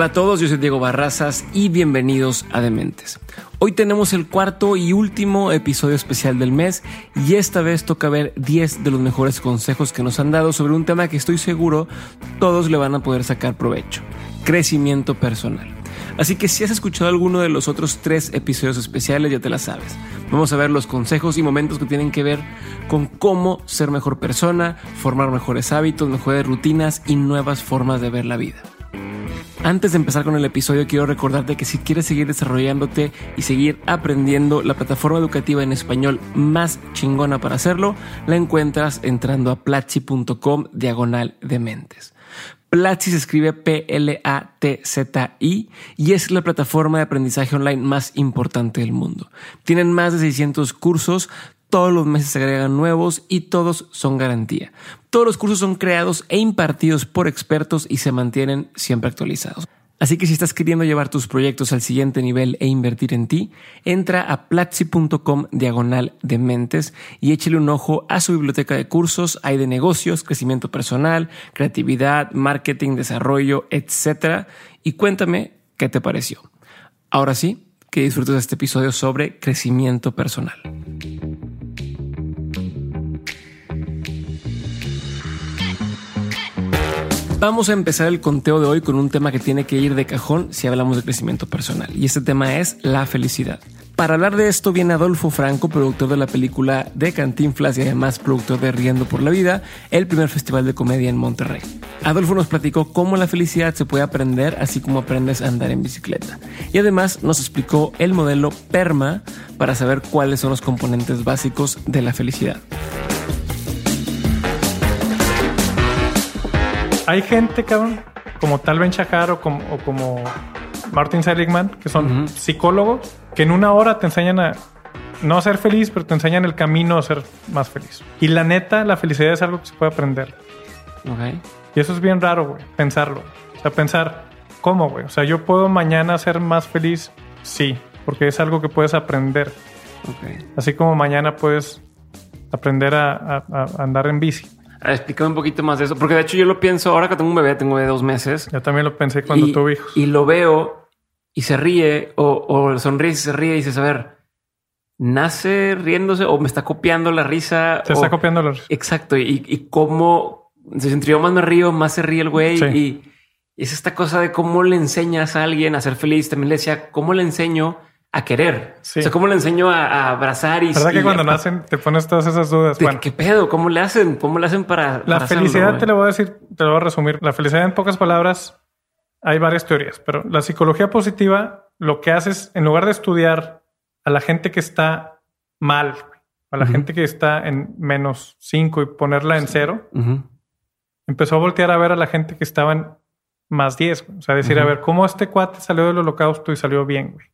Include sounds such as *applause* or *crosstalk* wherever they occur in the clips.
Hola a todos, yo soy Diego Barrazas y bienvenidos a Dementes. Hoy tenemos el cuarto y último episodio especial del mes y esta vez toca ver 10 de los mejores consejos que nos han dado sobre un tema que estoy seguro todos le van a poder sacar provecho, crecimiento personal. Así que si has escuchado alguno de los otros tres episodios especiales ya te la sabes. Vamos a ver los consejos y momentos que tienen que ver con cómo ser mejor persona, formar mejores hábitos, mejores rutinas y nuevas formas de ver la vida. Antes de empezar con el episodio, quiero recordarte que si quieres seguir desarrollándote y seguir aprendiendo, la plataforma educativa en español más chingona para hacerlo, la encuentras entrando a platzi.com diagonal de mentes. Platzi se escribe P-L-A-T-Z-I y es la plataforma de aprendizaje online más importante del mundo. Tienen más de 600 cursos todos los meses se agregan nuevos y todos son garantía. Todos los cursos son creados e impartidos por expertos y se mantienen siempre actualizados. Así que si estás queriendo llevar tus proyectos al siguiente nivel e invertir en ti, entra a platzi.com diagonal de mentes y échale un ojo a su biblioteca de cursos. Hay de negocios, crecimiento personal, creatividad, marketing, desarrollo, etc. Y cuéntame qué te pareció. Ahora sí, que disfrutes de este episodio sobre crecimiento personal. Vamos a empezar el conteo de hoy con un tema que tiene que ir de cajón si hablamos de crecimiento personal. Y este tema es la felicidad. Para hablar de esto viene Adolfo Franco, productor de la película de Cantinflas y además productor de Riendo por la Vida, el primer festival de comedia en Monterrey. Adolfo nos platicó cómo la felicidad se puede aprender así como aprendes a andar en bicicleta. Y además nos explicó el modelo PERMA para saber cuáles son los componentes básicos de la felicidad. Hay gente, cabrón, como tal Ben Shahar o como, Martin Seligman, que son psicólogos, que en una hora te enseñan a no a ser feliz, pero te enseñan el camino a ser más feliz. Y la neta, la felicidad es algo que se puede aprender. Y eso es bien raro, güey, pensarlo. O sea, pensar, ¿cómo, güey? O sea, yo puedo mañana ser más feliz, sí, porque es algo que puedes aprender. Así como mañana puedes aprender a andar en bici. Explícame un poquito más de eso, porque de hecho yo lo pienso ahora que tengo un bebé, tengo de dos meses. Yo también lo pensé cuando tuve hijos. Y lo veo y se ríe o, o sonríe y se ríe y dices, a ver, nace riéndose o me está copiando la risa. Se está copiando la risa. Exacto. Y, y cómo se entre más me río, más se ríe el güey. Y, y es esta cosa de cómo le enseñas a alguien a ser feliz. También le decía, ¿cómo le enseño a querer. O sea, ¿cómo le enseño a, abrazar y... ¿Verdad que cuando nacen te pones todas esas dudas? bueno, ¿Qué pedo? ¿Cómo le hacen? ¿Cómo le hacen para... La felicidad, te lo voy a decir, te lo voy a resumir. La felicidad en pocas palabras, hay varias teorías, pero la psicología positiva lo que hace es, en lugar de estudiar a la gente que está mal, a la gente que está en menos cinco y ponerla en cero, empezó a voltear a ver a la gente que estaba en más 10. O sea, decir, a ver, ¿cómo este cuate salió del holocausto y salió bien, güey?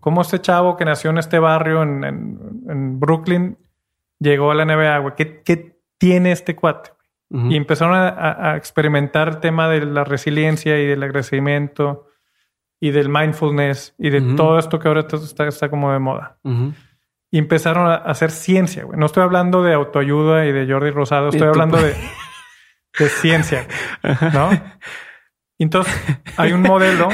¿Cómo este chavo que nació en este barrio en, Brooklyn llegó a la NBA, güey? ¿Qué, tiene este cuate? Y empezaron a, experimentar el tema de la resiliencia y del agradecimiento y del mindfulness y de todo esto que ahora está, está como de moda. Y empezaron a hacer ciencia, güey. No estoy hablando de autoayuda y de Jordi Rosado, estoy hablando de, de ciencia, *laughs* ¿no? Entonces, hay un modelo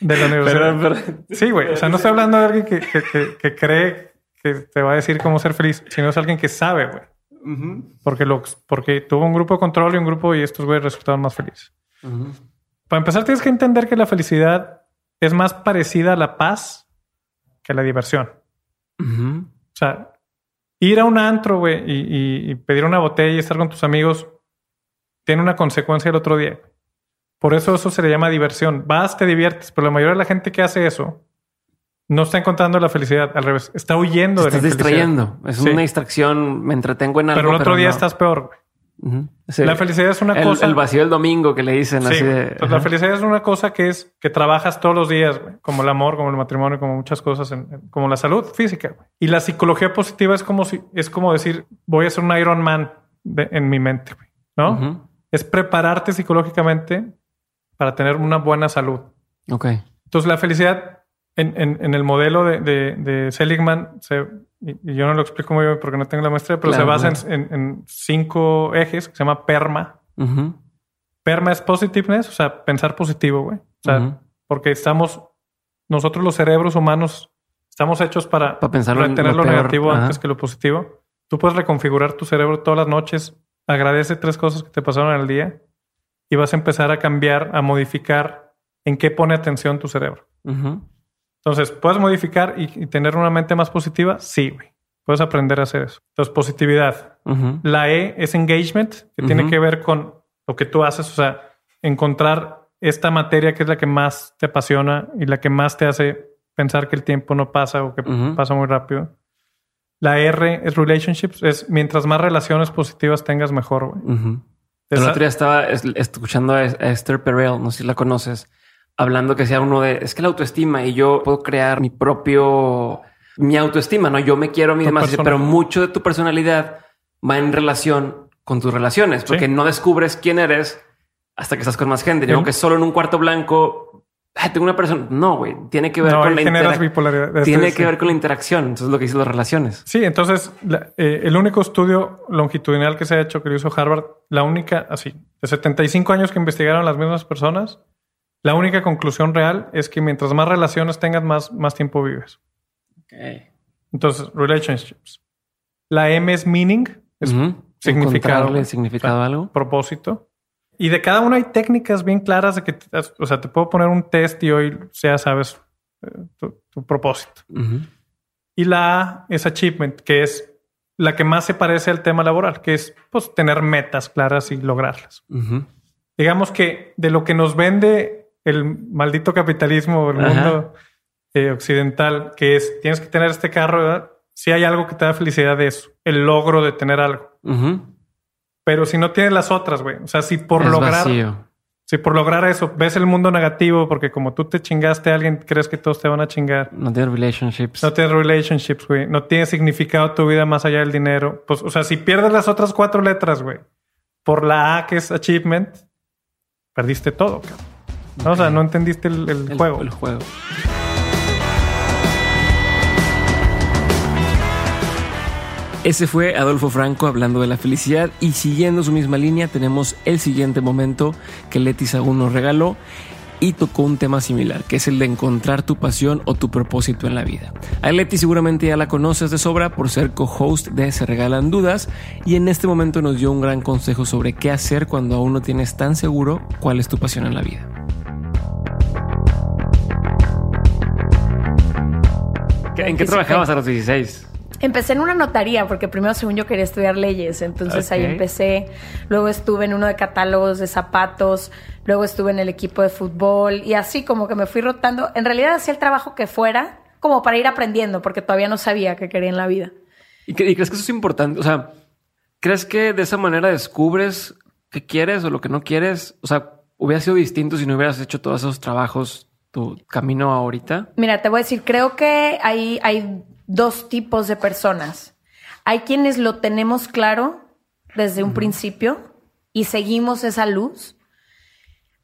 de la *laughs* universidad. Sí, güey. O sea, no estoy hablando de alguien que, cree que te va a decir cómo ser feliz, sino es alguien que sabe, güey. porque, lo, porque tuvo un grupo de control y un grupo y estos güeyes resultaron más felices. Para empezar, tienes que entender que la felicidad es más parecida a la paz que a la diversión. O sea, ir a un antro, güey, y, y pedir una botella y estar con tus amigos tiene una consecuencia el otro día. Por eso eso se le llama diversión. Vas, te diviertes, pero la mayoría de la gente que hace eso no está encontrando la felicidad. Al revés, está huyendo de la felicidad. Estás distrayendo. Es una distracción. Me entretengo en algo. Pero el otro día estás peor. La felicidad es una cosa. El vacío del domingo que le dicen así de. Pues la felicidad es una cosa que es que trabajas todos los días, como el amor, como el matrimonio, como muchas cosas, como la salud física. Y la psicología positiva es como si es como decir voy a ser un Iron Man en mi mente, no? Es prepararte psicológicamente para tener una buena salud. Ok. Entonces, la felicidad en, el modelo de, Seligman, y yo no lo explico muy bien porque no tengo la maestría, pero se basa en, cinco ejes que se llama PERMA. PERMA es positiveness, o sea, pensar positivo, güey. O sea, porque estamos, nosotros los cerebros humanos estamos hechos para, pensar retener lo, negativo antes que lo positivo. Tú puedes reconfigurar tu cerebro todas las noches. Agradece tres cosas que te pasaron en el día y vas a empezar a cambiar, a modificar en qué pone atención tu cerebro. Entonces, ¿puedes modificar y, tener una mente más positiva? Sí, güey. Puedes aprender a hacer eso. Entonces, positividad. La E es engagement, que tiene que ver con lo que tú haces, o sea, encontrar esta materia que es la que más te apasiona y la que más te hace pensar que el tiempo no pasa o que pasa muy rápido. La R es relationships, es mientras más relaciones positivas tengas, mejor. El otro día estaba escuchando a Esther Perel, no sé si la conoces, hablando que sea uno de es que la autoestima y yo puedo crear mi propio, mi autoestima, no? Yo me quiero a mí demás, pero mucho de tu personalidad va en relación con tus relaciones, porque no descubres quién eres hasta que estás con más gente. Digo que solo en un cuarto blanco tengo una persona. No, güey, tiene que ver con la interacción. Tiene que ver con la interacción. Entonces, lo que dicen las relaciones. Sí, entonces eh, el único estudio longitudinal que se ha hecho que lo hizo Harvard, la única, así, de 75 años que investigaron las mismas personas, la única conclusión real es que mientras más relaciones tengas, más, más tiempo vives. Okay. Entonces, relationships. La M es meaning, es significado. significado algo. Propósito. Y de cada una hay técnicas bien claras de que, o sea, te puedo poner un test y hoy ya sabes eh, tu, propósito. Y la A es achievement, que es la que más se parece al tema laboral, que es pues tener metas claras y lograrlas. Digamos que de lo que nos vende el maldito capitalismo, el mundo eh, occidental, que es tienes que tener este carro, si hay algo que te da felicidad de eso, el logro de tener algo. Pero si no tienes las otras, güey. O sea, si por lograr. Si por lograr eso ves el mundo negativo, porque como tú te chingaste a alguien, crees que todos te van a chingar. No tienes relationships. No tienes relationships, güey. No tiene significado tu vida más allá del dinero. Pues, o sea, si pierdes las otras cuatro letras, güey, por la A que es achievement, perdiste todo, cabrón. O sea, no entendiste el juego. El juego. Ese fue Adolfo Franco hablando de la felicidad y siguiendo su misma línea tenemos el siguiente momento que Leti Sagún nos regaló y tocó un tema similar, que es el de encontrar tu pasión o tu propósito en la vida. A Leti seguramente ya la conoces de sobra por ser co-host de Se Regalan Dudas y en este momento nos dio un gran consejo sobre qué hacer cuando aún no tienes tan seguro cuál es tu pasión en la vida. ¿En qué trabajabas a los 16? Empecé en una notaría, porque primero, según yo, quería estudiar leyes. Entonces ahí empecé. Luego estuve en uno de catálogos de zapatos. Luego estuve en el equipo de fútbol. Y así como que me fui rotando. En realidad hacía el trabajo que fuera, como para ir aprendiendo, porque todavía no sabía qué quería en la vida. ¿Y, crees que eso es importante? O sea, ¿crees que de esa manera descubres qué quieres o lo que no quieres? O sea, hubiera sido distinto si no hubieras hecho todos esos trabajos tu camino ahorita? Mira, te voy a decir, creo que hay, hay dos tipos de personas. Hay quienes lo tenemos claro desde un principio y seguimos esa luz.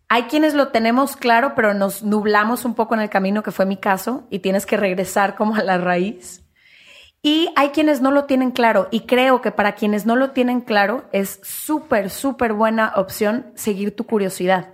Hay quienes lo tenemos claro, pero nos nublamos un poco en el camino, que fue mi caso, y tienes que regresar como a la raíz. Y hay quienes no lo tienen claro, y creo que para quienes no lo tienen claro es súper, súper buena opción seguir tu curiosidad.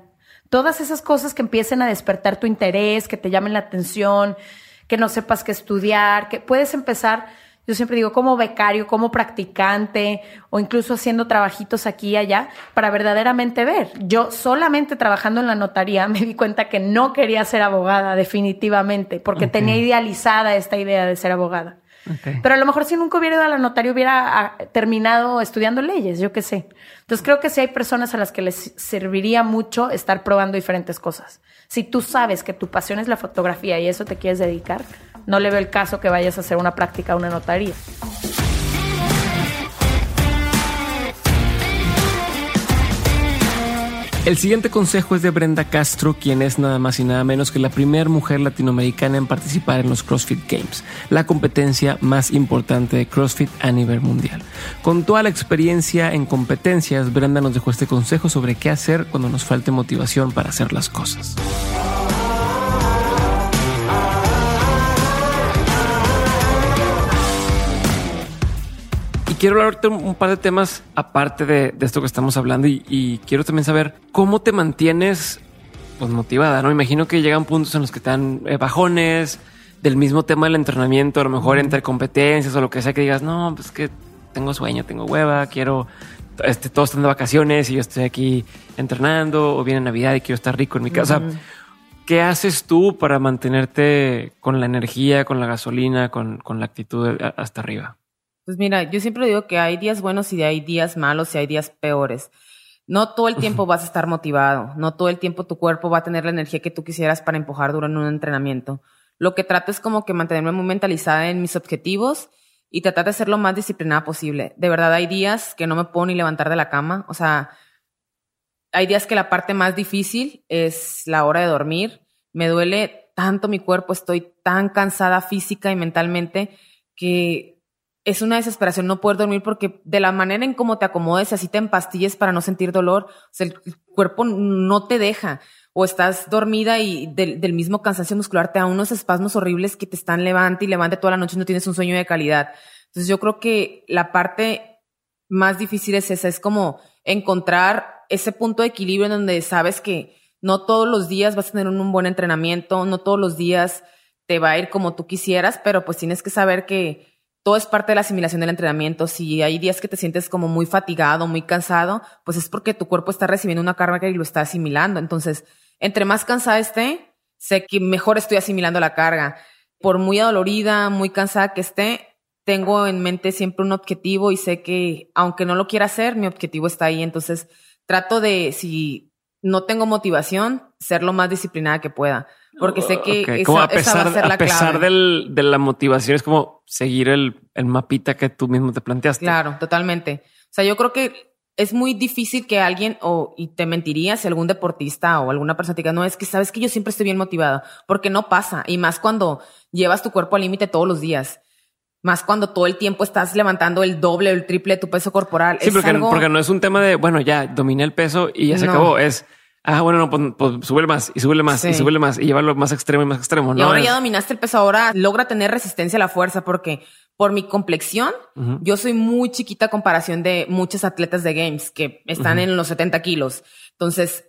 Todas esas cosas que empiecen a despertar tu interés, que te llamen la atención, que no sepas qué estudiar, que puedes empezar, yo siempre digo, como becario, como practicante o incluso haciendo trabajitos aquí y allá para verdaderamente ver. Yo solamente trabajando en la notaría *laughs* me di cuenta que no quería ser abogada definitivamente porque tenía idealizada esta idea de ser abogada. Pero a lo mejor si nunca hubiera ido a la notaría hubiera ah, terminado estudiando leyes, yo qué sé. Entonces creo que sí hay personas a las que les serviría mucho estar probando diferentes cosas. Si tú sabes que tu pasión es la fotografía y eso te quieres dedicar, no le veo el caso que vayas a hacer una práctica a una notaría. El siguiente consejo es de Brenda Castro, quien es nada más y nada menos que la primera mujer latinoamericana en participar en los CrossFit Games, la competencia más importante de CrossFit a nivel mundial. Con toda la experiencia en competencias, Brenda nos dejó este consejo sobre qué hacer cuando nos falte motivación para hacer las cosas. Quiero hablarte un par de temas aparte de, esto que estamos hablando y, quiero también saber cómo te mantienes pues motivada, ¿no? Imagino que llegan puntos en los que te dan eh, bajones del mismo tema del entrenamiento, a lo mejor entre competencias o lo que sea que digas, no, pues que tengo sueño, tengo hueva, quiero, este, todos están de vacaciones y yo estoy aquí entrenando o viene Navidad y quiero estar rico en mi casa. ¿Qué haces tú para mantenerte con la energía, con la gasolina, con, con la actitud hasta arriba? Pues mira, yo siempre digo que hay días buenos y hay días malos y hay días peores. No todo el tiempo vas a estar motivado, no todo el tiempo tu cuerpo va a tener la energía que tú quisieras para empujar durante un entrenamiento. Lo que trato es como que mantenerme muy mentalizada en mis objetivos y tratar de ser lo más disciplinada posible. De verdad hay días que no me puedo ni levantar de la cama, o sea, hay días que la parte más difícil es la hora de dormir. Me duele tanto mi cuerpo, estoy tan cansada física y mentalmente que es una desesperación no poder dormir porque de la manera en cómo te acomodes, así te empastilles para no sentir dolor, el cuerpo no te deja o estás dormida y del, mismo cansancio muscular te da unos espasmos horribles que te están levante y levante toda la noche y no tienes un sueño de calidad. Entonces yo creo que la parte más difícil es esa, es como encontrar ese punto de equilibrio en donde sabes que no todos los días vas a tener un buen entrenamiento, no todos los días te va a ir como tú quisieras, pero pues tienes que saber que todo es parte de la asimilación del entrenamiento. Si hay días que te sientes como muy fatigado, muy cansado, pues es porque tu cuerpo está recibiendo una carga y lo está asimilando. Entonces, entre más cansada esté, sé que mejor estoy asimilando la carga. Por muy adolorida, muy cansada que esté, tengo en mente siempre un objetivo y sé que aunque no lo quiera hacer, mi objetivo está ahí. Entonces, trato de, si no tengo motivación, ser lo más disciplinada que pueda porque sé que esa, a pesar, va a ser la a pesar Del, de la motivación es como seguir el, el mapita que tú mismo te planteaste. Claro, totalmente. O sea, yo creo que es muy difícil que alguien, o y te mentiría si algún deportista o alguna persona te diga, no, es que sabes que yo siempre estoy bien motivada, porque no pasa. Y más cuando llevas tu cuerpo al límite todos los días. Más cuando todo el tiempo estás levantando el doble o el triple de tu peso corporal. Sí, porque, porque no es un tema de, bueno, ya dominé el peso y ya se acabó. Es ah, bueno, no, pues, pues sube más y sube más y sube más y llevarlo más extremo y más extremo. Y ahora ya dominaste el peso, ahora logra tener resistencia a la fuerza porque por mi complexión, yo soy muy chiquita a comparación de muchos atletas de games que están en los 70 kilos. Entonces,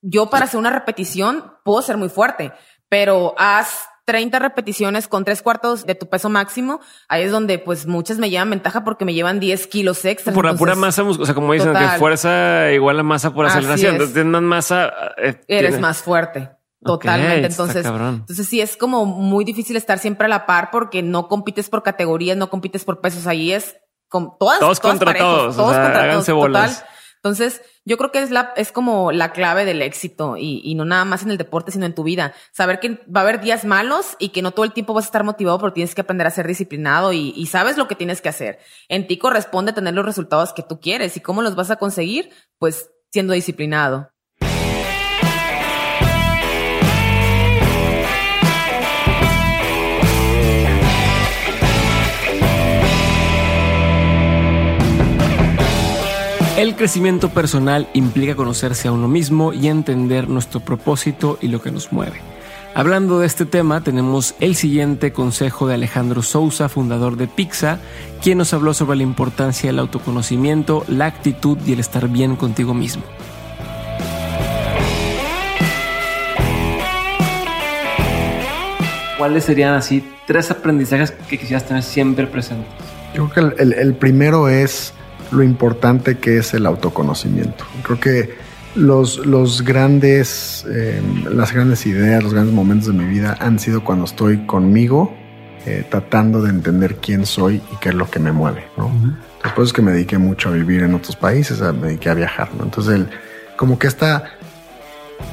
yo para hacer una repetición puedo ser muy fuerte, pero haz 30 repeticiones con tres cuartos de tu peso máximo, ahí es donde pues muchas me llevan ventaja porque me llevan 10 kilos extra. Por la pura masa, o sea, como dicen, que fuerza igual a masa por aceleración. Entonces tienes más masa. Eh, Eres más fuerte. Totalmente. entonces, entonces sí es como muy difícil estar siempre a la par porque no compites por categorías, no compites por pesos. Ahí es con todas, todos contra todos, todos contra todos. Total. Entonces, yo creo que es la, es como la clave del éxito y, y, no nada más en el deporte, sino en tu vida. Saber que va a haber días malos y que no todo el tiempo vas a estar motivado, pero tienes que aprender a ser disciplinado y, y sabes lo que tienes que hacer. En ti corresponde tener los resultados que tú quieres y cómo los vas a conseguir, pues siendo disciplinado. El crecimiento personal implica conocerse a uno mismo y entender nuestro propósito y lo que nos mueve. Hablando de este tema, tenemos el siguiente consejo de Alejandro Sousa, fundador de Pixa, quien nos habló sobre la importancia del autoconocimiento, la actitud y el estar bien contigo mismo. ¿Cuáles serían así tres aprendizajes que quisieras tener siempre presentes? Yo creo que el primero es lo importante que es el autoconocimiento. Creo que los, los grandes, eh, las grandes ideas, los grandes momentos de mi vida han sido cuando estoy conmigo, eh, tratando de entender quién soy y qué es lo que me mueve. ¿no? Después es que me dediqué mucho a vivir en otros países, me dediqué a viajar. ¿no? Entonces, el, como que esta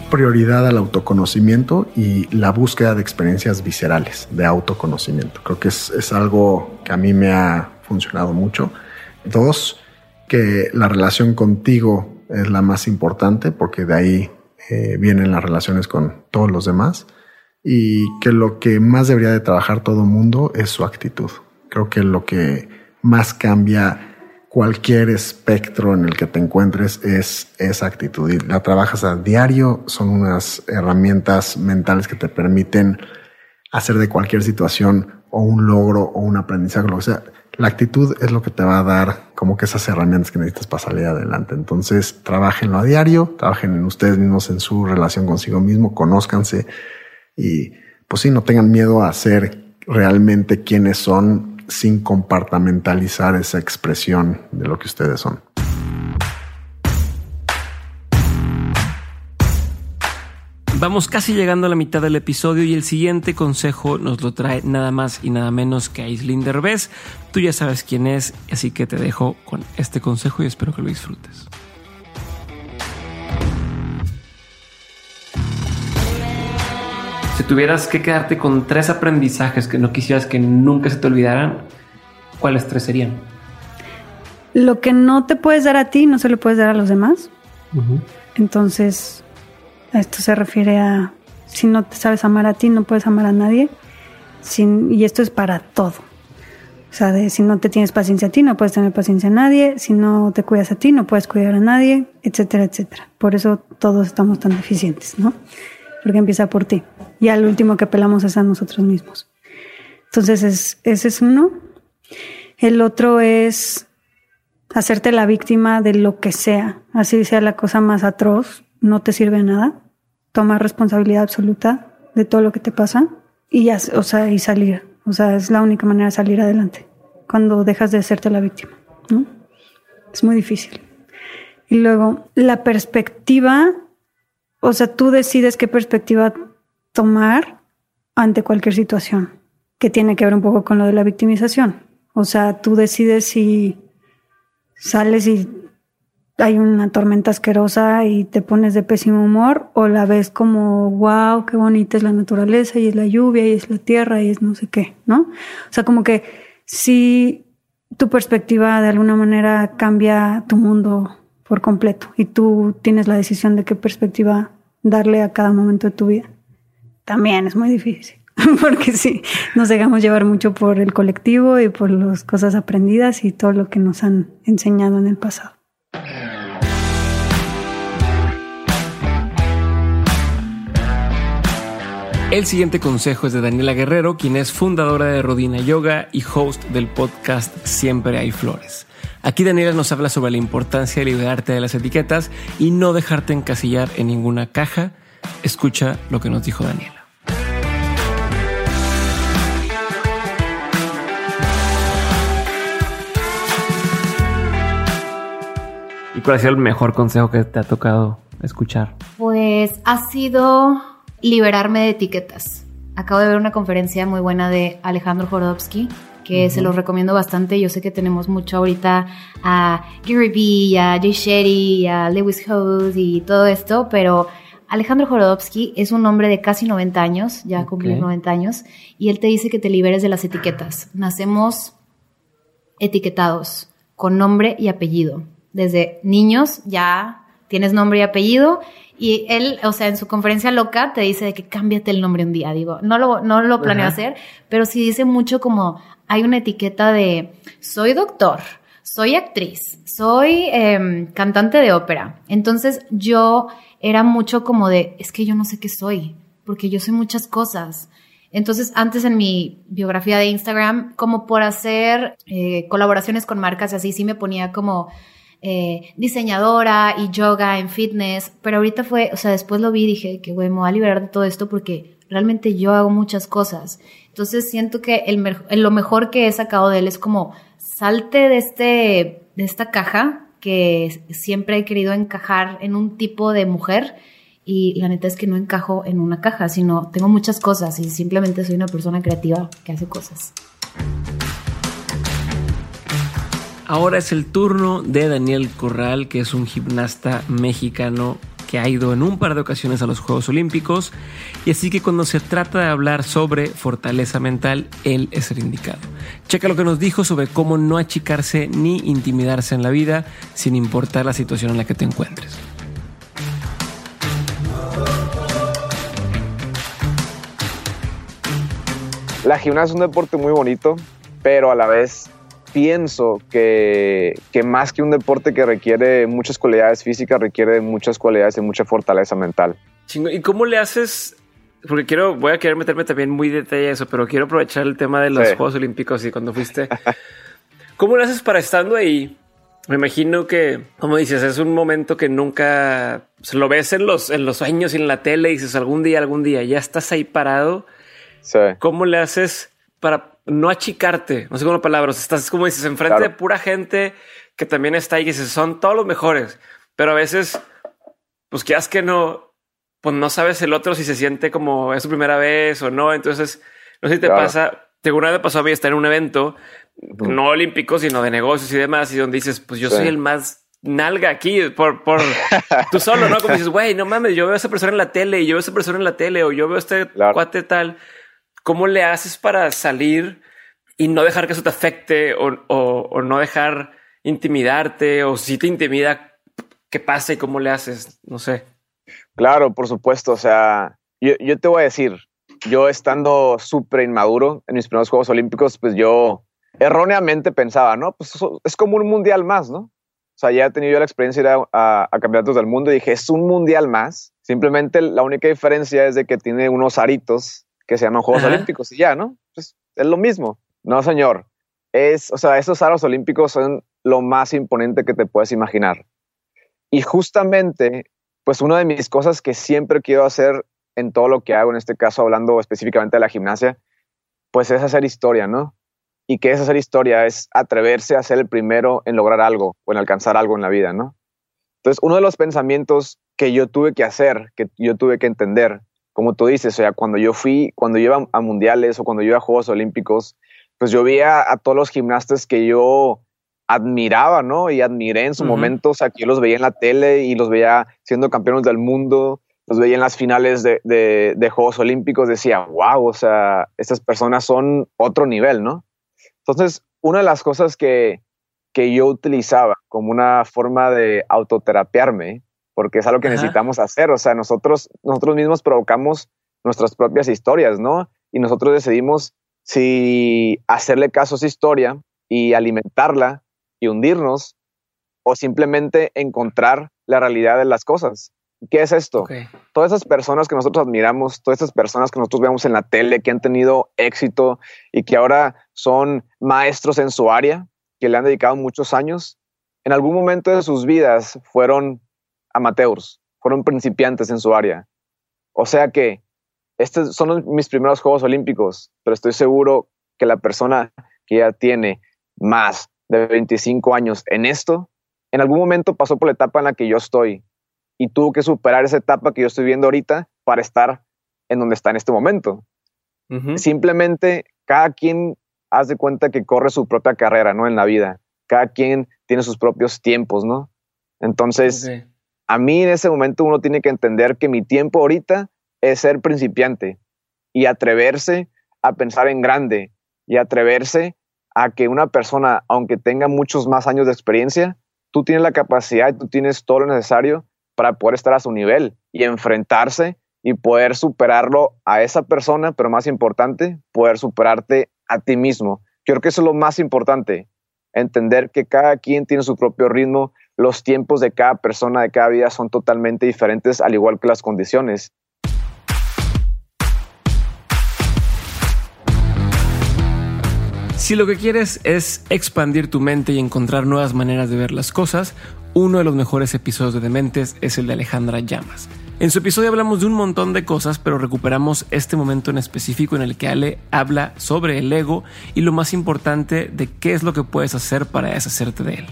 prioridad al autoconocimiento y la búsqueda de experiencias viscerales de autoconocimiento. Creo que es, es algo que a mí me ha funcionado mucho. Dos, que la relación contigo es la más importante porque de ahí eh, vienen las relaciones con todos los demás y que lo que más debería de trabajar todo mundo es su actitud. Creo que lo que más cambia cualquier espectro en el que te encuentres es esa actitud y la trabajas a diario, son unas herramientas mentales que te permiten hacer de cualquier situación o un logro o un aprendizaje, lo que sea. La actitud es lo que te va a dar como que esas herramientas que necesitas para salir adelante. Entonces, trabajenlo a diario, trabajen en ustedes mismos, en su relación consigo mismo, conózcanse y pues sí, no tengan miedo a ser realmente quienes son sin compartamentalizar esa expresión de lo que ustedes son. Vamos casi llegando a la mitad del episodio y el siguiente consejo nos lo trae nada más y nada menos que Aislinn Derbez. Tú ya sabes quién es, así que te dejo con este consejo y espero que lo disfrutes. Si tuvieras que quedarte con tres aprendizajes que no quisieras que nunca se te olvidaran, ¿cuáles tres serían? Lo que no te puedes dar a ti, no se lo puedes dar a los demás. Entonces, esto se refiere a si no te sabes amar a ti, no puedes amar a nadie. Y esto es para todo. O sea, de si no te tienes paciencia a ti, no puedes tener paciencia a nadie. Si no te cuidas a ti, no puedes cuidar a nadie, etcétera, etcétera. Por eso todos estamos tan deficientes, ¿no? Porque empieza por ti. Y al último que apelamos es a nosotros mismos. Entonces, es, ese es uno. El otro es hacerte la víctima de lo que sea, así sea la cosa más atroz, no te sirve nada. Tomar responsabilidad absoluta de todo lo que te pasa y ya, o sea, y salir. O sea, es la única manera de salir adelante. Cuando dejas de hacerte la víctima, ¿no? Es muy difícil. Y luego, la perspectiva, o sea, tú decides qué perspectiva tomar ante cualquier situación, que tiene que ver un poco con lo de la victimización. O sea, tú decides si sales y hay una tormenta asquerosa y te pones de pésimo humor o la ves como, wow, qué bonita es la naturaleza y es la lluvia y es la tierra y es no sé qué, ¿no? O sea, como que si tu perspectiva de alguna manera cambia tu mundo por completo y tú tienes la decisión de qué perspectiva darle a cada momento de tu vida. También es muy difícil, *laughs* porque sí, nos dejamos llevar mucho por el colectivo y por las cosas aprendidas y todo lo que nos han enseñado en el pasado. El siguiente consejo es de Daniela Guerrero, quien es fundadora de Rodina Yoga y host del podcast Siempre hay flores. Aquí Daniela nos habla sobre la importancia de liberarte de las etiquetas y no dejarte encasillar en ninguna caja. Escucha lo que nos dijo Daniela. ¿Y cuál ha sido el mejor consejo que te ha tocado escuchar? Pues ha sido liberarme de etiquetas. Acabo de ver una conferencia muy buena de Alejandro Jorodowski, que se los recomiendo bastante. Yo sé que tenemos mucho ahorita a Gary Vee, a Jay Shetty, a Lewis Howes y todo esto, pero Alejandro Jorodowski es un hombre de casi 90 años, ya cumplió 90 años, y él te dice que te liberes de las etiquetas. Nacemos etiquetados con nombre y apellido. Desde niños ya tienes nombre y apellido y él, o sea, en su conferencia loca te dice de que cámbiate el nombre un día. Digo, no lo, no lo planeo hacer, pero sí dice mucho como hay una etiqueta de soy doctor, soy actriz, soy em, cantante de ópera. Entonces yo era mucho como de, es que yo no sé qué soy, porque yo soy muchas cosas. Entonces, antes en mi biografía de Instagram, como por hacer eh, colaboraciones con marcas y así, sí me ponía como eh, diseñadora y yoga en fitness, pero ahorita fue, o sea, después lo vi y dije que, güey, me voy a liberar de todo esto porque realmente yo hago muchas cosas. Entonces siento que el, lo mejor que he sacado de él es como salte de, este, de esta caja que siempre he querido encajar en un tipo de mujer y la neta es que no encajo en una caja, sino tengo muchas cosas y simplemente soy una persona creativa que hace cosas. Ahora es el turno de Daniel Corral, que es un gimnasta mexicano que ha ido en un par de ocasiones a los Juegos Olímpicos y así que cuando se trata de hablar sobre fortaleza mental, él es el indicado. Checa lo que nos dijo sobre cómo no achicarse ni intimidarse en la vida sin importar la situación en la que te encuentres. La gimnasia es un deporte muy bonito, pero a la vez pienso que, que, más que un deporte que requiere muchas cualidades físicas, requiere muchas cualidades y mucha fortaleza mental. ¿Y cómo le haces? Porque quiero, voy a querer meterme también muy detalle a eso, pero quiero aprovechar el tema de los Juegos Olímpicos y cuando fuiste. *laughs* ¿Cómo le haces para estando ahí? Me imagino que, como dices, es un momento que nunca se lo ves en los, en los sueños y en la tele y dices algún día, algún día, ya estás ahí parado. Sí. ¿Cómo le haces para no achicarte? No sé cómo palabras. Estás como dices, enfrente Claro. de pura gente que también está ahí y dices, son todos los mejores. Pero a veces, pues quieras que no, pues no sabes el otro si se siente como es su primera vez o no. Entonces, no sé si te Claro. pasa. Seguro me pasó a mí estar en un evento, no olímpico, sino de negocios y demás, y donde dices, pues yo Sí. soy el más nalga aquí por, por *laughs* tú solo, ¿no? Como dices, güey, no mames, yo veo a esa persona en la tele y yo veo a esa persona en la tele o yo veo a este Claro. cuate tal. ¿Cómo le haces para salir y no dejar que eso te afecte o, o- o no dejar intimidarte o si te intimida, qué pasa y cómo le haces? No sé. Claro, por supuesto. O sea, yo, yo te voy a decir, yo estando súper inmaduro en mis primeros Juegos Olímpicos, pues yo erróneamente pensaba, ¿no? Pues eso es como un mundial más, ¿no? O sea, ya he tenido yo la experiencia de ir a, a- a campeonatos del mundo y dije, es un mundial más. Simplemente la única diferencia es de que tiene unos aritos que se llaman Juegos Ajá. Olímpicos y ya, ¿no? Pues es lo mismo. No, señor. Es, o sea, esos aros olímpicos son lo más imponente que te puedes imaginar. Y justamente pues una de mis cosas que siempre quiero hacer en todo lo que hago, en este caso hablando específicamente de la gimnasia, pues es hacer historia, ¿no? Y que es hacer historia, es atreverse a ser el primero en lograr algo o en alcanzar algo en la vida, ¿no? Entonces, uno de los pensamientos que yo tuve que hacer, que yo tuve que entender, como tú dices, o sea, cuando yo fui, cuando yo iba a mundiales o cuando yo iba a Juegos Olímpicos, pues yo veía a todos los gimnastas que yo admiraba, ¿no? Y admiré en su Ujú. momento, o sea, que yo los veía en la tele y los veía siendo campeones del mundo, los veía en las finales de, de- de Juegos Olímpicos, decía, wow, o sea, estas personas son otro nivel, ¿no? Entonces, una de las cosas que, que yo utilizaba como una forma de autoterapiarme, porque es algo que Ajá. necesitamos hacer, o sea, nosotros, nosotros mismos provocamos nuestras propias historias, ¿no? Y nosotros decidimos si hacerle caso a esa historia y alimentarla y hundirnos o simplemente encontrar la realidad de las cosas. ¿Qué es esto? Ok. Todas esas personas que nosotros admiramos, todas esas personas que nosotros vemos en la tele, que han tenido éxito y que ahora son maestros en su área, que le han dedicado muchos años, en algún momento de sus vidas fueron amateurs, fueron principiantes en su área. O sea que estos son mis primeros Juegos Olímpicos, pero estoy seguro que la persona que ya tiene más de 25 años en esto, en algún momento pasó por la etapa en la que yo estoy y tuvo que superar esa etapa que yo estoy viendo ahorita para estar en donde está en este momento. Ujú. Simplemente cada quien hace cuenta que corre su propia carrera, ¿no? En la vida. Cada quien tiene sus propios tiempos, ¿no? Entonces, Ok. A mí en ese momento uno tiene que entender que mi tiempo ahorita es ser principiante y atreverse a pensar en grande y atreverse a que una persona, aunque tenga muchos más años de experiencia, tú tienes la capacidad, tú tienes todo lo necesario para poder estar a su nivel y enfrentarse y poder superarlo a esa persona, pero más importante, poder superarte a ti mismo. Yo creo que eso es lo más importante, entender que cada quien tiene su propio ritmo, los tiempos de cada persona, de cada vida son totalmente diferentes, al igual que las condiciones. Si lo que quieres es expandir tu mente y encontrar nuevas maneras de ver las cosas, uno de los mejores episodios de Dementes es el de Alejandra Llamas. En su episodio hablamos de un montón de cosas, pero recuperamos este momento en específico en el que Ale habla sobre el ego y lo más importante de qué es lo que puedes hacer para deshacerte de él.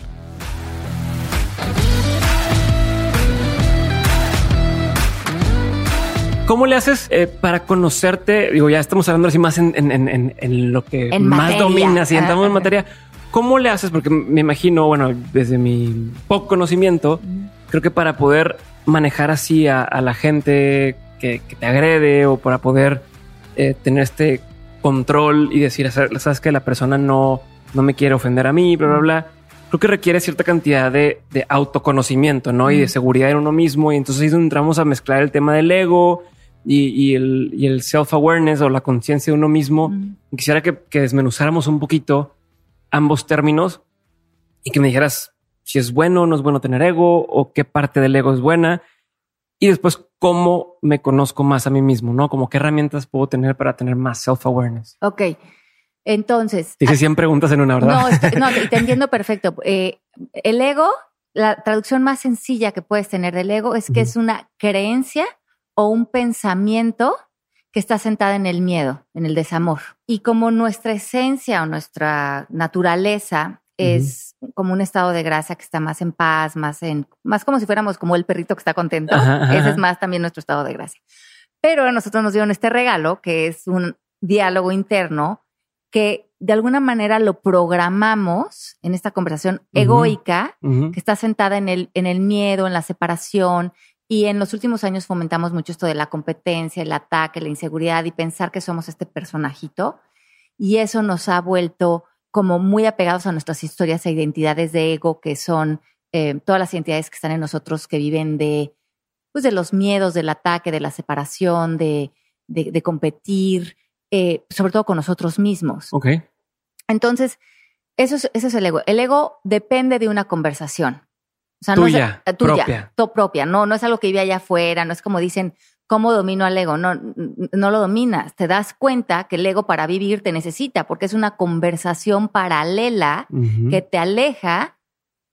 ¿Cómo le haces eh, para conocerte? Digo, ya estamos hablando así más en, en- en- en- en lo que más dominas y entramos en materia. ¿Cómo le haces? Porque me imagino, bueno, desde mi poco conocimiento, creo que para poder manejar así a, a la gente que, que te agrede o para poder eh, tener este control y decir, sabes que la persona no, no me quiere ofender a mí, bla, bla, bla. Creo que requiere cierta cantidad de, de autoconocimiento, ¿no? Y de seguridad en uno mismo. Y entonces ahí entramos a mezclar el tema del ego y, y el, y el self-awareness o la conciencia de uno mismo. Y Quisiera que, que desmenuzáramos un poquito ambos términos y que me dijeras si es bueno o no es bueno tener ego o qué parte del ego es buena. Y después, cómo me conozco más a mí mismo, ¿no? Como qué herramientas puedo tener para tener más self-awareness. Ok. Entonces. Dice 100 preguntas en una, ¿verdad? No, estoy- no, *laughs* te entiendo perfecto. Eh, El ego, la traducción más sencilla que puedes tener del ego es que es una creencia o un pensamiento que está sentada en el miedo, en el desamor. Y como nuestra esencia o nuestra naturaleza es como un estado de gracia que está más en paz, más en, más como si fuéramos como el perrito que está contento. Ese es más también nuestro estado de gracia. Pero a nosotros nos dieron este regalo que es un diálogo interno que de alguna manera lo programamos en esta conversación egoica que está sentada en el, en el miedo, en la separación. Y en los últimos años fomentamos mucho esto de la competencia, el ataque, la inseguridad y pensar que somos este personajito. Y eso nos ha vuelto como muy apegados a nuestras historias e identidades de ego, que son eh, todas las identidades que están en nosotros que viven de, pues de los miedos, del ataque, de la separación, de, de competir, eh, sobre todo con nosotros mismos. Ok. Entonces, eso es, eso es el ego. El ego depende de una conversación. O sea, tuya, no es, tuya, propia. propia. No, no es algo que vive allá afuera, no es como dicen, ¿cómo domino al ego? No, no lo dominas. Te das cuenta que el ego para vivir te necesita, porque es una conversación paralela que te aleja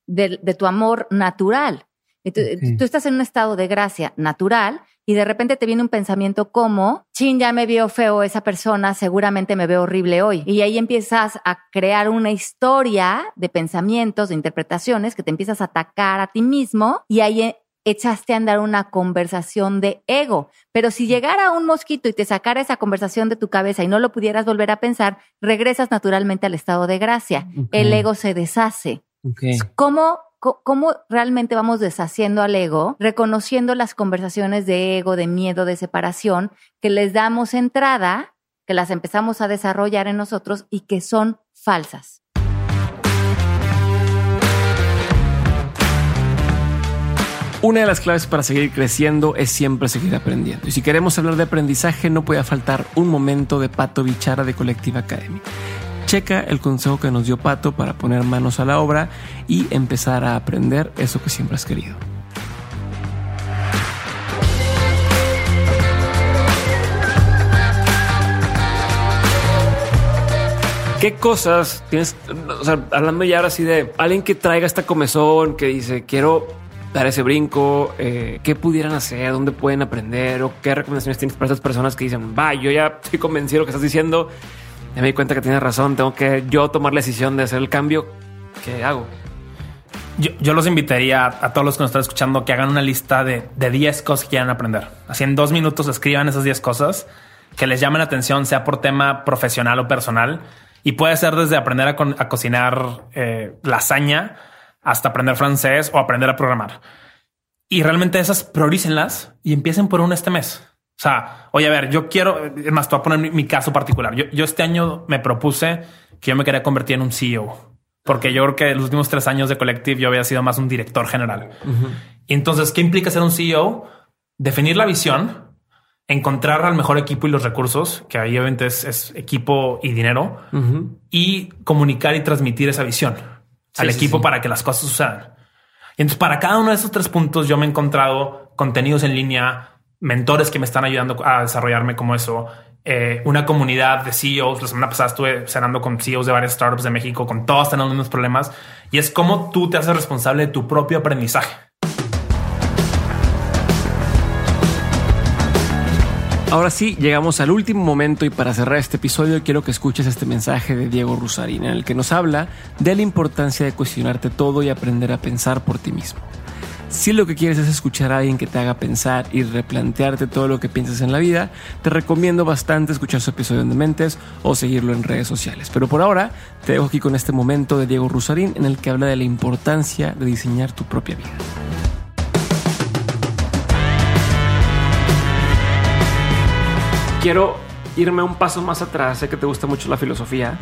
de, tu amor natural. Tú estás en un estado de gracia natural y de repente te viene un pensamiento como, chin, ya me vio feo esa persona, seguramente me veo horrible hoy. Y ahí empiezas a crear una historia de pensamientos, de interpretaciones, que te empiezas a atacar a ti mismo y ahí echaste a andar una conversación de ego. Pero si llegara un mosquito y te sacara esa conversación de tu cabeza y no lo pudieras volver a pensar, regresas naturalmente al estado de gracia. El ego se deshace. ¿Cómo cómo realmente vamos deshaciendo al ego, reconociendo las conversaciones de ego, de miedo, de separación, que les damos entrada, que las empezamos a desarrollar en nosotros y que son falsas. Una de las claves para seguir creciendo es siempre seguir aprendiendo. Y si queremos hablar de aprendizaje, no puede faltar un momento de pato bichara de Colectiva Academy checa el consejo que nos dio Pato para poner manos a la obra y empezar a aprender eso que siempre has querido. ¿Qué cosas tienes? O sea, hablando ya ahora así de alguien que traiga esta comezón, que dice, quiero dar ese brinco, eh, qué pudieran hacer, dónde pueden aprender o qué recomendaciones tienes para esas personas que dicen, va, yo ya estoy convencido de lo que estás diciendo me di cuenta que tienes razón, tengo que yo tomar la decisión de hacer el cambio. ¿Qué hago? Yo, los invitaría a, todos los que nos están escuchando que hagan una lista de, de 10 cosas que quieran aprender. Así en dos minutos escriban esas 10 cosas que les llamen la atención, sea por tema profesional o personal. Y puede ser desde aprender a, cocinar eh, lasaña hasta aprender francés o aprender a programar. Y realmente esas priorícenlas y empiecen por un este mes. O sea, oye, a ver, yo quiero, es más, te voy a poner mi, caso particular. Yo, este año me propuse que yo me quería convertir en un CEO, porque yo creo que los últimos tres años de Collective yo había sido más un director general. Y entonces, ¿qué implica ser un CEO? Definir la visión, encontrar al mejor equipo y los recursos, que ahí obviamente es, equipo y dinero, y comunicar y transmitir esa visión al equipo para que las cosas sucedan. Y entonces, para cada uno de esos tres puntos, yo me he encontrado contenidos en línea, mentores que me están ayudando a desarrollarme como eso. Eh, una comunidad de CEOs. La semana pasada estuve cenando con CEOs de varias startups de México, con todos teniendo los mismos problemas. Y es como tú te haces responsable de tu propio aprendizaje. Ahora sí, llegamos al último momento y para cerrar este episodio quiero que escuches este mensaje de Diego Rusarín en el que nos habla de la importancia de cuestionarte todo y aprender a pensar por ti mismo. Si lo que quieres es escuchar a alguien que te haga pensar y replantearte todo lo que piensas en la vida, te recomiendo bastante escuchar su episodio en Dementes o seguirlo en redes sociales. Pero por ahora, te dejo aquí con este momento de Diego Rusarín en el que habla de la importancia de diseñar tu propia vida. Quiero irme un paso más atrás. Sé que te gusta mucho la filosofía.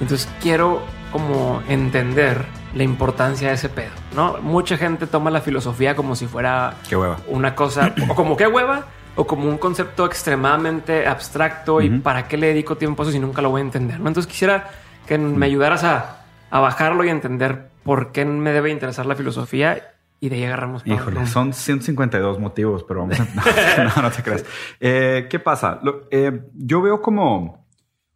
Entonces quiero como entender la importancia de ese pedo, ¿no? Mucha gente toma la filosofía como si fuera qué hueva. una cosa *clears throat* o como qué hueva o como un concepto extremadamente abstracto y para qué le dedico tiempo a eso si nunca lo voy a entender, ¿no? Entonces quisiera que me ayudaras a, a bajarlo y entender por qué me debe interesar la filosofía y de ahí agarramos. Híjole, son 152 motivos, pero vamos a... *laughs* no, no, te creas. Eh, ¿Qué pasa? Eh, yo veo como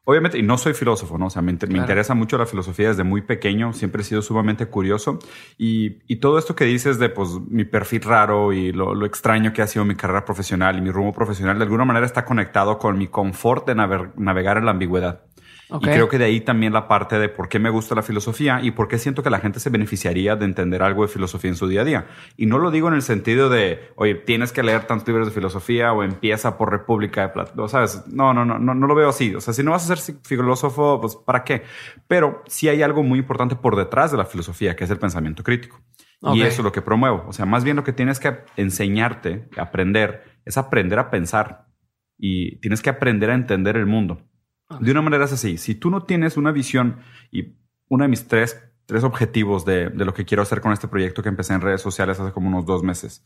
Obviamente, y no soy filósofo, ¿no? O sea, me, inter- me Claro. interesa mucho la filosofía desde muy pequeño, siempre he sido sumamente curioso. Y, y todo esto que dices de pues mi perfil raro y lo, lo extraño que ha sido mi carrera profesional y mi rumbo profesional, de alguna manera está conectado con mi confort de navegar en la ambigüedad. Y creo que de ahí también la parte de por qué me gusta la filosofía y por qué siento que la gente se beneficiaría de entender algo de filosofía en su día a día. Y no lo digo en el sentido de, oye, tienes que leer tantos libros de filosofía o empieza por República de Platón, ¿sabes? No, no, no, no, no lo veo así. O sea, si no vas a ser filósofo, pues ¿para qué? Pero sí hay algo muy importante por detrás de la filosofía, que es el pensamiento crítico. Y eso es lo que promuevo. O sea, más bien lo que tienes que enseñarte, aprender, es aprender a pensar. Y tienes que aprender a entender el mundo. De una manera es así. Si tú no tienes una visión y uno de mis tres, tres objetivos de, de lo que quiero hacer con este proyecto que empecé en redes sociales hace como unos dos meses,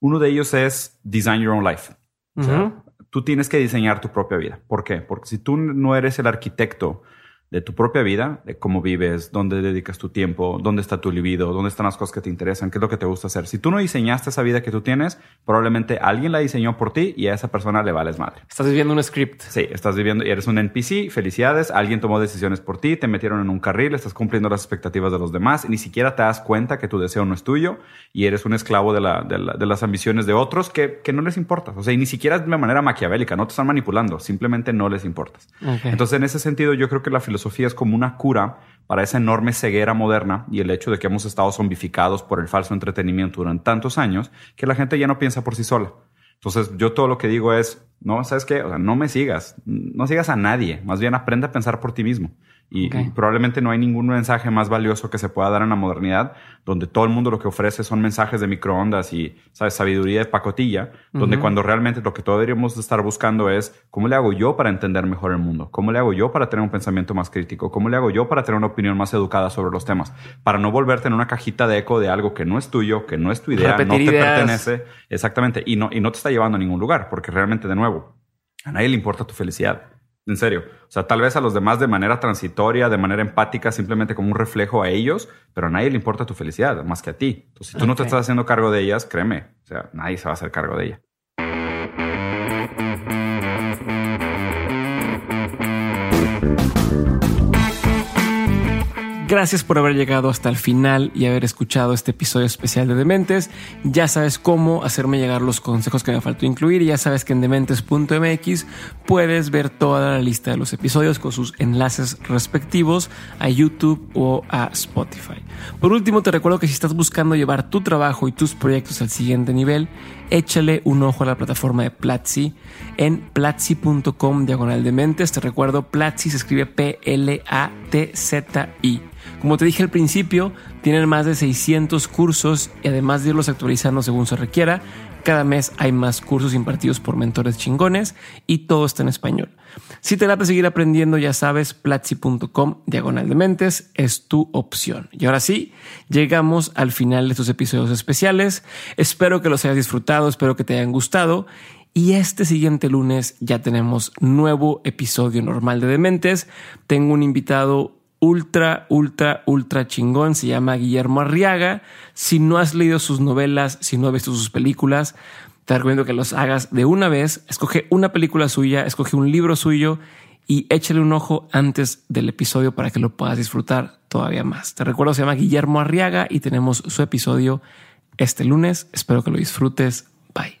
uno de ellos es Design Your Own Life. O sea, Ujú. tú tienes que diseñar tu propia vida. ¿Por qué? Porque si tú no eres el arquitecto de tu propia vida, de cómo vives, dónde dedicas tu tiempo, dónde está tu libido, dónde están las cosas que te interesan, qué es lo que te gusta hacer. Si tú no diseñaste esa vida que tú tienes, probablemente alguien la diseñó por ti y a esa persona le vales madre. Estás viviendo un script. Sí, estás viviendo y eres un NPC, felicidades, alguien tomó decisiones por ti, te metieron en un carril, estás cumpliendo las expectativas de los demás y ni siquiera te das cuenta que tu deseo no es tuyo y eres un esclavo de, la- de la- de las ambiciones de otros que, que no les importa. O sea, y ni siquiera de manera maquiavélica, no te están manipulando, simplemente no les importas. Entonces, en ese sentido, yo creo que la filosofía es como una cura para esa enorme ceguera moderna y el hecho de que hemos estado zombificados por el falso entretenimiento durante tantos años que la gente ya no piensa por sí sola. Entonces, yo todo lo que digo es, no, ¿sabes qué? No me sigas, no sigas a nadie, más bien aprende a pensar por ti mismo. Y, probablemente no hay ningún mensaje más valioso que se pueda dar en la modernidad, donde todo el mundo lo que ofrece son mensajes de microondas y, ¿sabes? Sabiduría de pacotilla, donde cuando realmente lo que todos deberíamos de estar buscando es cómo le hago yo para entender mejor el mundo, cómo le hago yo para tener un pensamiento más crítico, cómo le hago yo para tener una opinión más educada sobre los temas, para no volverte en una cajita de eco de algo que no es tuyo, que no es tu idea, Repetir no te ideas. pertenece, exactamente, y no, y no te está llevando a ningún lugar, porque realmente, de nuevo, a nadie le importa tu felicidad. En serio. O sea, tal vez a los demás de manera transitoria, de manera empática, simplemente como un reflejo a ellos, pero a nadie le importa tu felicidad, más que a ti. Entonces, si tú no te estás haciendo cargo de ellas, créeme, o sea, nadie se va a hacer cargo de ella. Gracias por haber llegado hasta el final y haber escuchado este episodio especial de Dementes. Ya sabes cómo hacerme llegar los consejos que me faltó incluir y ya sabes que en dementes.mx puedes ver toda la lista de los episodios con sus enlaces respectivos a YouTube o a Spotify. Por último, te recuerdo que si estás buscando llevar tu trabajo y tus proyectos al siguiente nivel, échale un ojo a la plataforma de Platzi en platzi.com diagonal dementes. Te recuerdo, Platzi se escribe P-L-A-T-Z-I. Como te dije al principio, tienen más de 600 cursos y además de irlos actualizando según se requiera, cada mes hay más cursos impartidos por mentores chingones y todo está en español. Si te late seguir aprendiendo, ya sabes, platzi.com diagonal de mentes es tu opción. Y ahora sí, llegamos al final de estos episodios especiales. Espero que los hayas disfrutado, espero que te hayan gustado. Y este siguiente lunes ya tenemos nuevo episodio normal de Dementes. Tengo un invitado ultra, ultra, ultra chingón. Se llama Guillermo Arriaga. Si no has leído sus novelas, si no has visto sus películas, te recomiendo que los hagas de una vez. Escoge una película suya, escoge un libro suyo y échale un ojo antes del episodio para que lo puedas disfrutar todavía más. Te recuerdo, se llama Guillermo Arriaga y tenemos su episodio este lunes. Espero que lo disfrutes. Bye.